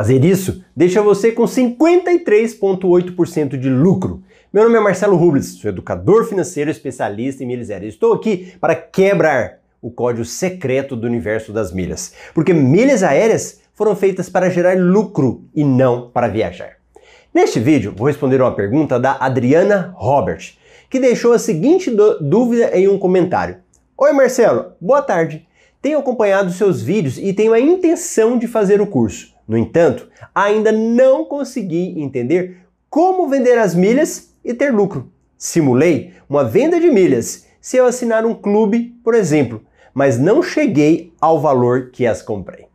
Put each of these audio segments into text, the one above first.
Fazer isso deixa você com 53,8% de lucro. Meu nome é Marcelo Rubles, sou educador financeiro especialista em milhas aéreas. Estou aqui para quebrar o código secreto do universo das milhas, porque milhas aéreas foram feitas para gerar lucro e não para viajar. Neste vídeo, vou responder uma pergunta da Adriana Robert, que deixou a seguinte dúvida em um comentário. Oi Marcelo, boa tarde. Tenho acompanhado seus vídeos e tenho a intenção de fazer o curso. No entanto, ainda não consegui entender como vender as milhas e ter lucro. Simulei uma venda de milhas se eu assinar um clube, por exemplo, mas não cheguei ao valor que as comprei.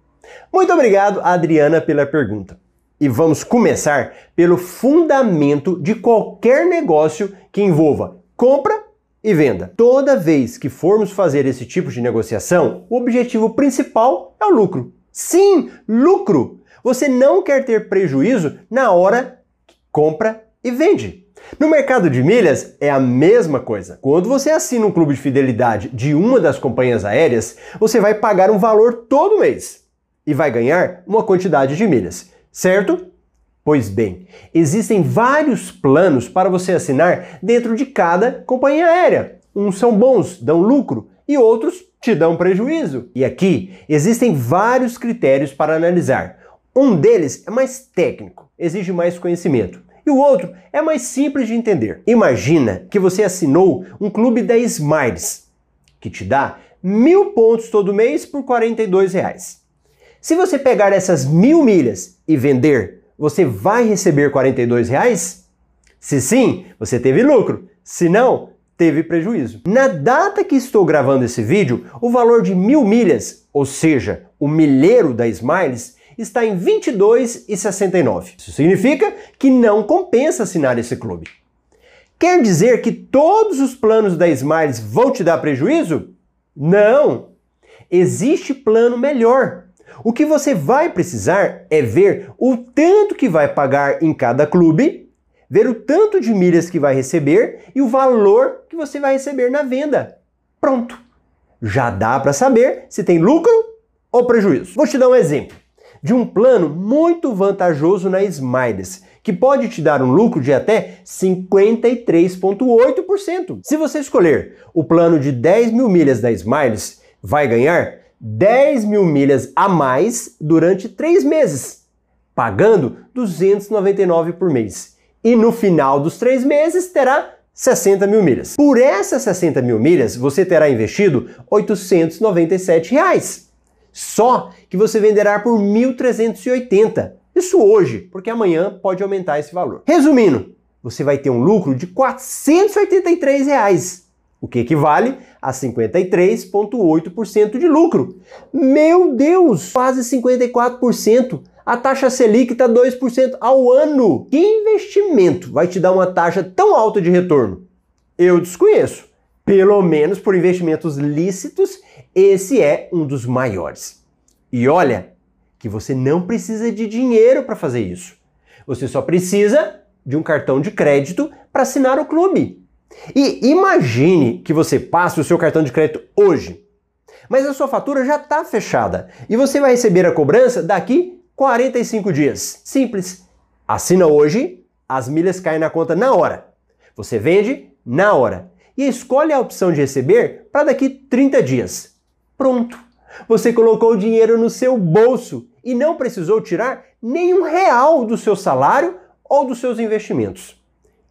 Muito obrigado, Adriana, pela pergunta. E vamos começar pelo fundamento de qualquer negócio que envolva compra e venda. Toda vez que formos fazer esse tipo de negociação, o objetivo principal é o lucro. Sim, lucro! Você não quer ter prejuízo na hora que compra e vende. No mercado de milhas é a mesma coisa. Quando você assina um clube de fidelidade de uma das companhias aéreas, você vai pagar um valor todo mês e vai ganhar uma quantidade de milhas, certo? Pois bem, existem vários planos para você assinar dentro de cada companhia aérea. Uns são bons, dão lucro, e outros te dão prejuízo. E aqui existem vários critérios para analisar. Um deles é mais técnico, exige mais conhecimento. E o outro é mais simples de entender. Imagina que você assinou um clube da Smiles, que te dá mil pontos todo mês por 42 reais. Se você pegar essas mil milhas e vender, você vai receber 42 reais? Se sim, você teve lucro. Se não, teve prejuízo. Na data que estou gravando esse vídeo, o valor de mil milhas, ou seja, o milheiro da Smiles, está em 22,69. Isso significa que não compensa assinar esse clube. Quer dizer que todos os planos da Smiles vão te dar prejuízo? Não! Existe plano melhor. O que você vai precisar é ver o tanto que vai pagar em cada clube, ver o tanto de milhas que vai receber e o valor que você vai receber na venda. Pronto! Já dá para saber se tem lucro ou prejuízo. Vou te dar um exemplo de um plano muito vantajoso na Smiles, que pode te dar um lucro de até 53,8%. Se você escolher o plano de 10 mil milhas da Smiles, vai ganhar 10 mil milhas a mais durante 3 meses, pagando 299 por mês. E no final dos 3 meses terá 60 mil milhas. Por essas 60 mil milhas, você terá investido 897 reais. Só que você venderá por 1.380. Isso hoje, porque amanhã pode aumentar esse valor. Resumindo, você vai ter um lucro de 483 reais, o que equivale a 53,8% de lucro. Meu Deus, quase 54%. A taxa Selic está 2% ao ano. Que investimento vai te dar uma taxa tão alta de retorno? Eu desconheço. Pelo menos por investimentos lícitos esse é um dos maiores. E olha que você não precisa de dinheiro para fazer isso. Você só precisa de um cartão de crédito para assinar o clube. E imagine que você passe o seu cartão de crédito hoje, mas a sua fatura já está fechada e você vai receber a cobrança daqui 45 dias. Simples. Assina hoje, as milhas caem na conta na hora. Você vende na hora e escolhe a opção de receber para daqui 30 dias. Pronto! Você colocou o dinheiro no seu bolso e não precisou tirar nenhum real do seu salário ou dos seus investimentos.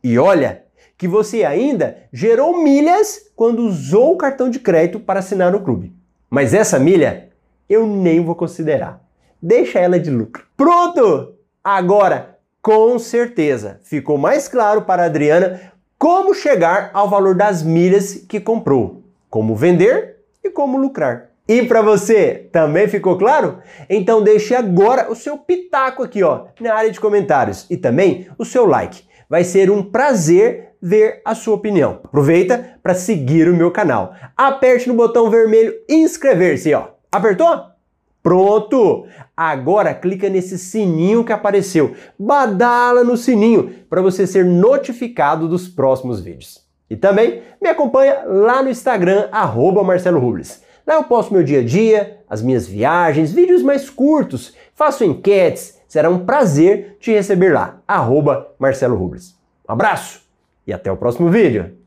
E olha que você ainda gerou milhas quando usou o cartão de crédito para assinar o clube. Mas essa milha eu nem vou considerar. Deixa ela de lucro. Pronto! Agora, com certeza, ficou mais claro para a Adriana como chegar ao valor das milhas que comprou, como vender e como lucrar. E para você, também ficou claro? Então deixe agora o seu pitaco aqui, ó, na área de comentários e também o seu like. Vai ser um prazer ver a sua opinião. Aproveita para seguir o meu canal. Aperte no botão vermelho inscrever-se, ó. Apertou? Pronto! Agora clica nesse sininho que apareceu. Badala no sininho para você ser notificado dos próximos vídeos. E também me acompanha lá no Instagram, arroba Marcelo Rubles. Lá eu posto meu dia a dia, as minhas viagens, vídeos mais curtos, faço enquetes, Será um prazer te receber lá, arroba Marcelo Rubles. Um abraço e até o próximo vídeo.